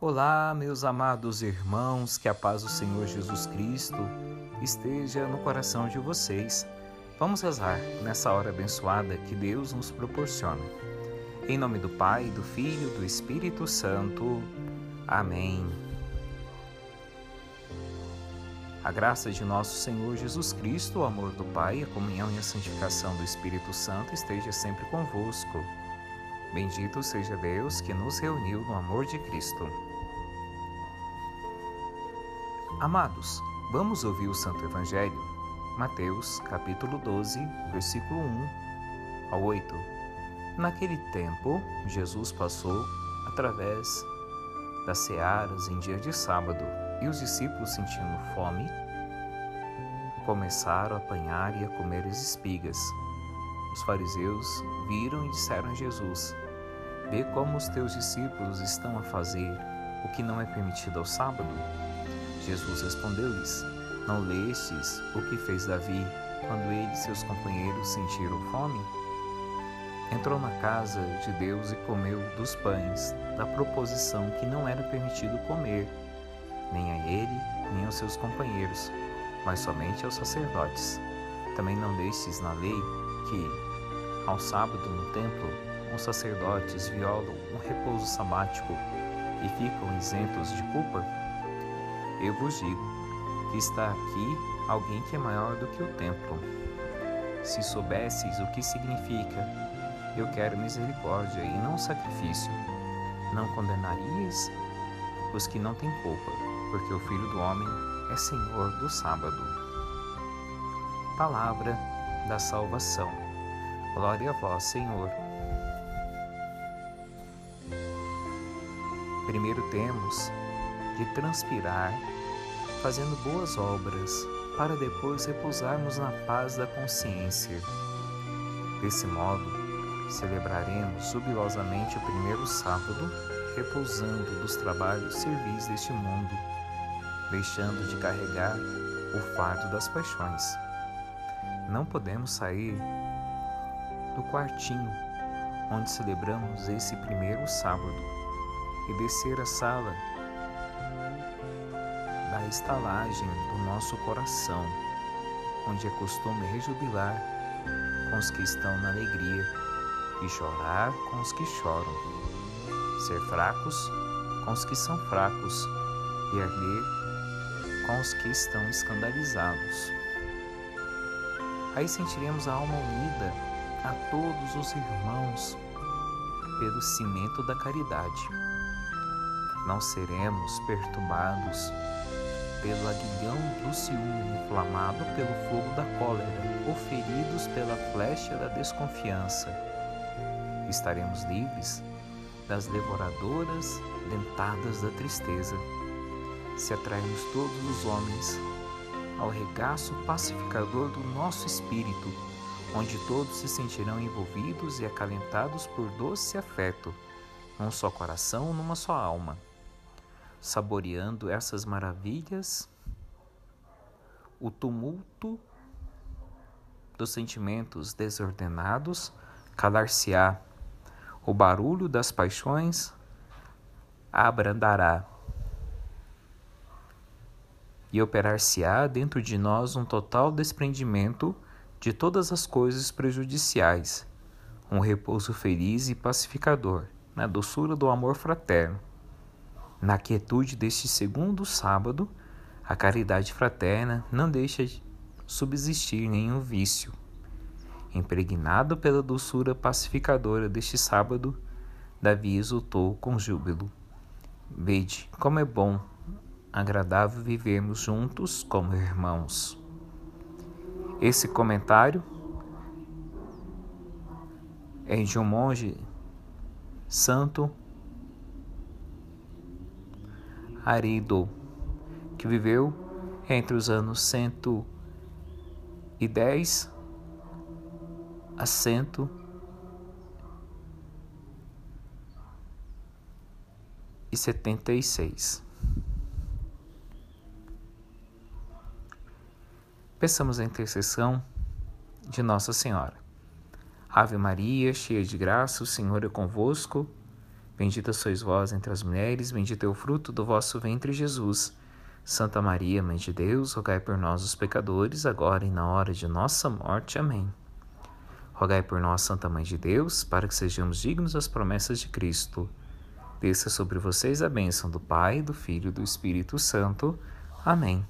Olá, meus amados irmãos, que a paz do Senhor Jesus Cristo esteja no coração de vocês. Vamos rezar nessa hora abençoada que Deus nos proporciona. Em nome do Pai, do Filho, do Espírito Santo. Amém. A graça de nosso Senhor Jesus Cristo, o amor do Pai, a comunhão e a santificação do Espírito Santo esteja sempre convosco. Bendito seja Deus que nos reuniu no amor de Cristo. Amados, vamos ouvir o Santo Evangelho? Mateus, capítulo 12, versículo 1 ao 8. Naquele tempo, Jesus passou através das searas em dia de sábado, e os discípulos, sentindo fome, começaram a apanhar e a comer as espigas. Os fariseus viram e disseram a Jesus: Vê como os teus discípulos estão a fazer o que não é permitido ao sábado. Jesus respondeu-lhes: Não lestes o que fez Davi quando ele e seus companheiros sentiram fome? Entrou na casa de Deus e comeu dos pães da proposição que não era permitido comer, nem a ele, nem aos seus companheiros, mas somente aos sacerdotes. Também não destes na lei que, ao sábado no templo, os sacerdotes violam um repouso sabático e ficam isentos de culpa? Eu vos digo que está aqui alguém que é maior do que o templo. Se soubesseis o que significa, eu quero misericórdia e não sacrifício, não condenarias os que não têm culpa, porque o Filho do Homem é Senhor do sábado. Palavra da salvação. Glória a vós, Senhor. Primeiro temos de transpirar fazendo boas obras para depois repousarmos na paz da consciência. Desse modo, celebraremos jubilosamente o primeiro sábado, repousando dos trabalhos servis deste mundo, deixando de carregar o fardo das paixões. Não podemos sair do quartinho onde celebramos esse primeiro sábado e descer a sala estalagem do nosso coração, onde é costume rejubilar com os que estão na alegria e chorar com os que choram, ser fracos com os que são fracos e arder com os que estão escandalizados. Aí sentiremos a alma unida a todos os irmãos pelo cimento da caridade não seremos perturbados pelo aguilhão do ciúme inflamado pelo fogo da cólera ou feridos pela flecha da desconfiança. Estaremos livres das devoradoras dentadas da tristeza, se atrairmos todos os homens ao regaço pacificador do nosso espírito, onde todos se sentirão envolvidos e acalentados por doce afeto, num só coração, numa só alma saboreando essas maravilhas, o tumulto dos sentimentos desordenados calar-se-á, o barulho das paixões abrandará. E operar-se-á dentro de nós um total desprendimento de todas as coisas prejudiciais, um repouso feliz e pacificador na doçura do amor fraterno na quietude deste segundo sábado, a caridade fraterna não deixa de subsistir nenhum vício. Impregnado pela doçura pacificadora deste sábado, Davi exultou com júbilo. Vede como é bom, agradável vivermos juntos como irmãos. Esse comentário é de um monge santo Arido, que viveu entre os anos 110 a 176. Peçamos a intercessão de Nossa Senhora. Ave Maria, cheia de graça, o Senhor é convosco. Bendita sois vós entre as mulheres, bendito é o fruto do vosso ventre, Jesus. Santa Maria, Mãe de Deus, rogai por nós, os pecadores, agora e na hora de nossa morte. Amém. Rogai por nós, Santa Mãe de Deus, para que sejamos dignos das promessas de Cristo. Desça sobre vocês a bênção do Pai, do Filho e do Espírito Santo. Amém.